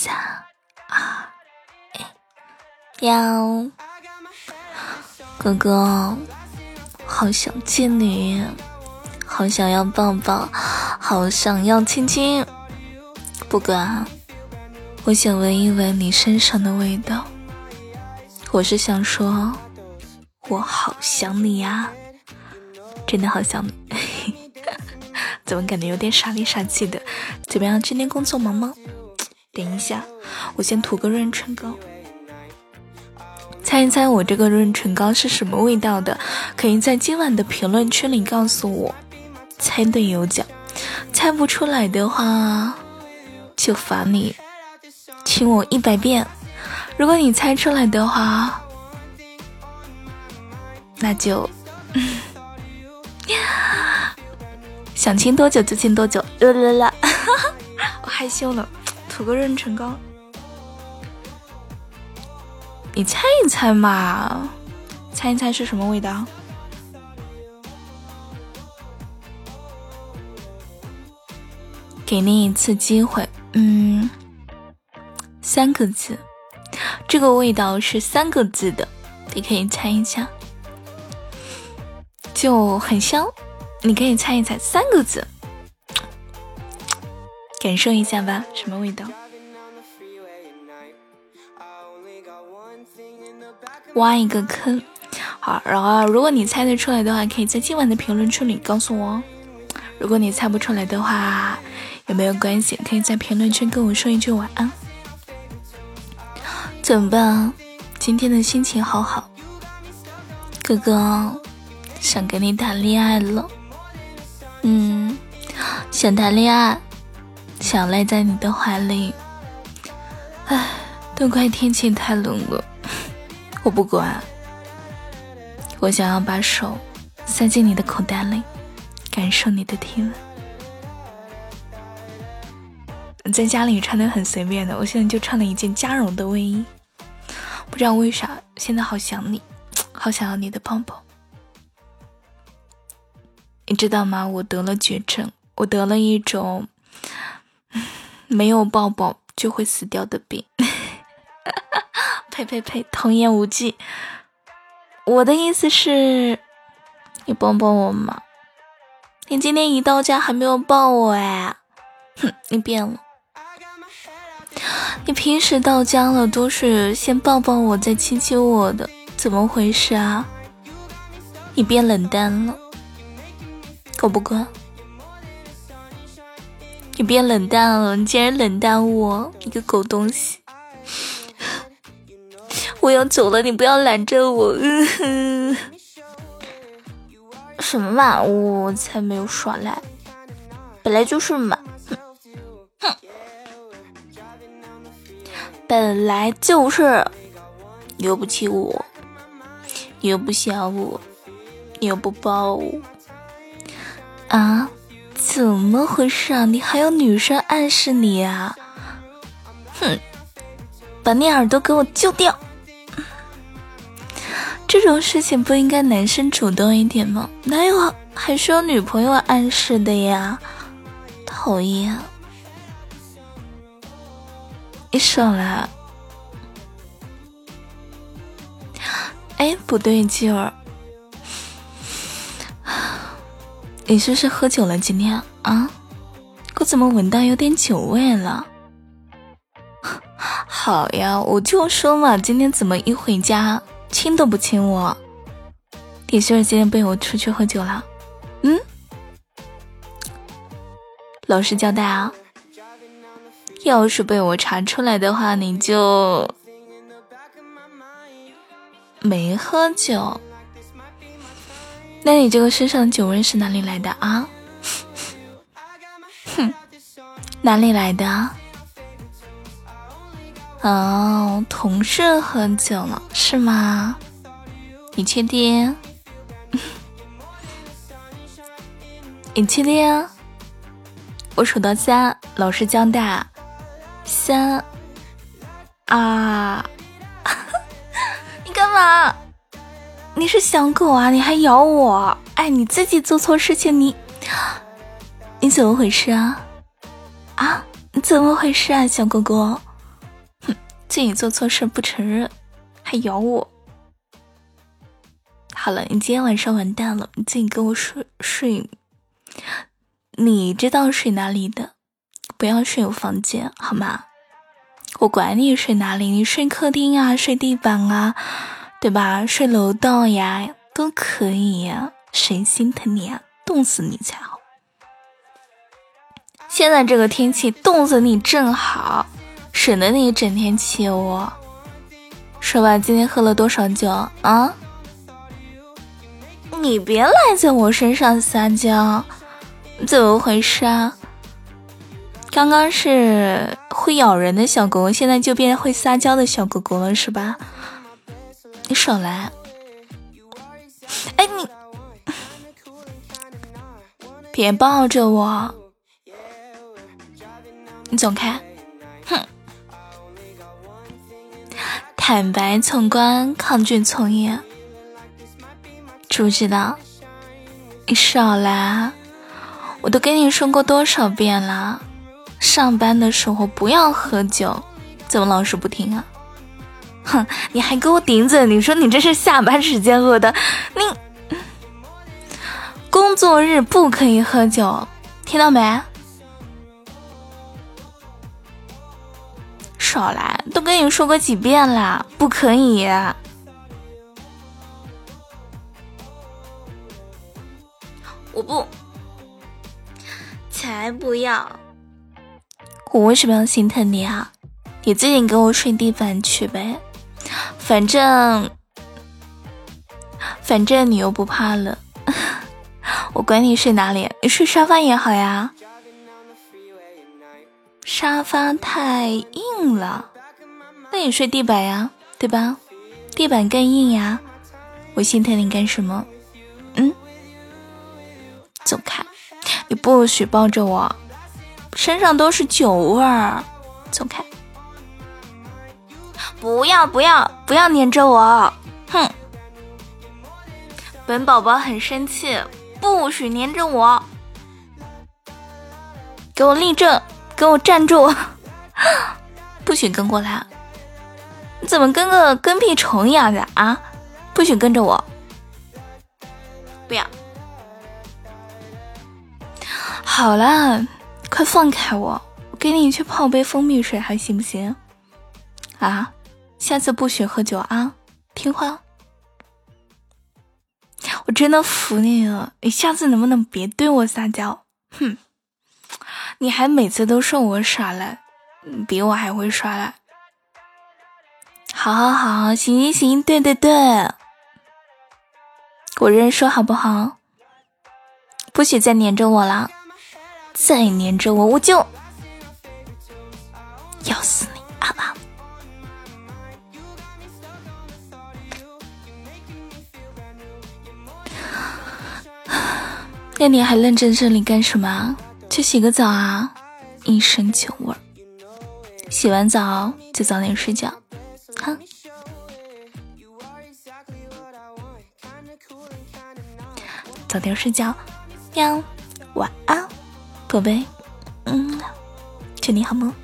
三二一，幺，哥哥，好想见你，好想要抱抱，好想要亲亲。不管，我想闻一闻你身上的味道。我是想说，我好想你呀，真的好想你。怎么感觉有点傻里傻气的？怎么样？今天工作忙吗？等一下，我先涂个润唇膏。猜一猜我这个润唇膏是什么味道的？可以在今晚的评论区里告诉我。猜对有奖，猜不出来的话就罚你亲我一百遍。如果你猜出来的话，那就。想亲多久就亲多久，啦啦啦！我害羞了，涂个润唇膏。你猜一猜嘛，猜一猜是什么味道？给你一次机会，嗯，三个字，这个味道是三个字的，你可以猜一下，就很香。你可以猜一猜三个字，感受一下吧，什么味道？挖一个坑，好，然后如果你猜得出来的话，可以在今晚的评论区里告诉我。如果你猜不出来的话，也没有关系，可以在评论区跟我说一句晚安。怎么办？今天的心情好好，哥哥想跟你谈恋爱了。嗯，想谈恋爱，想赖在你的怀里。唉，都怪天气太冷了，我不管。我想要把手塞进你的口袋里，感受你的体温。在家里穿的很随便的，我现在就穿了一件加绒的卫衣。不知道为啥，现在好想你，好想要你的抱抱。你知道吗？我得了绝症，我得了一种没有抱抱就会死掉的病。呸呸呸！童言无忌。我的意思是，你抱抱我嘛？你今天一到家还没有抱我哎！哼，你变了。你平时到家了都是先抱抱我再亲亲我的，怎么回事啊？你变冷淡了。够不够？你变冷淡了，你竟然冷淡我，你个狗东西！我要走了，你不要拦着我。什么嘛，我才没有耍赖，本来就是嘛。哼，本来就是。你又不亲我，你又不想我，你又不抱我。啊，怎么回事啊？你还有女生暗示你啊？哼，把你耳朵给我揪掉！这种事情不应该男生主动一点吗？哪有还需要女朋友暗示的呀？讨厌！你少来！哎，不对劲儿。你是不是喝酒了？今天啊，我怎么闻到有点酒味了？好呀，我就说嘛，今天怎么一回家亲都不亲我？你是不是今天背我出去喝酒了？嗯，老实交代啊！要是被我查出来的话，你就没喝酒。那你这个身上的酒味是哪里来的啊？哼，哪里来的？哦，同事喝酒了是吗？你确定？你确定？我数到三，老实交代。三，啊，你干嘛？你是小狗啊？你还咬我？哎，你自己做错事情，你 你怎么回事啊？啊，你怎么回事啊，小狗狗？自己做错事不承认，还咬我。好了，你今天晚上完蛋了，你自己跟我睡睡。你知道睡哪里的，不要睡我房间好吗？我管你睡哪里，你睡客厅啊，睡地板啊，对吧？睡楼道呀，都可以呀。谁心疼你啊？冻死你才好。现在这个天气，冻死你正好，省得你整天气我。说吧，今天喝了多少酒啊？你别赖在我身上撒娇，怎么回事啊？刚刚是会咬人的小狗狗，现在就变会撒娇的小狗狗了，是吧？你少来！哎，你 别抱着我，你走开！哼，坦白从宽，抗拒从严，知不知道？你少来！我都跟你说过多少遍了。上班的时候不要喝酒，怎么老是不听啊？哼，你还给我顶嘴！你说你这是下班时间喝的，你工作日不可以喝酒，听到没？少来，都跟你说过几遍了，不可以。我不，才不要。我为什么要心疼你啊？你自己给我睡地板去呗，反正反正你又不怕冷，我管你睡哪里，你睡沙发也好呀。沙发太硬了，那你睡地板呀，对吧？地板更硬呀，我心疼你干什么？嗯，走开，你不许抱着我。身上都是酒味儿，走开！不要不要不要黏着我！哼！本宝宝很生气，不许黏着我！给我立正，给我站住！不许跟过来！你怎么跟个跟屁虫一样的啊？不许跟着我！不要！好了。快放开我！我给你去泡杯蜂蜜水，还行不行？啊，下次不许喝酒啊，听话！我真的服你了，你下次能不能别对我撒娇？哼，你还每次都说我耍赖，比我还会耍赖。好好好，行行行，对对对，我认输好不好？不许再黏着我了。再黏着我，我就要死你！那你还愣在这里干什么？去洗个澡啊！一身酒味儿，洗完澡就早点睡觉，哼！早点睡觉，喵！晚安。宝贝，嗯，祝你好梦。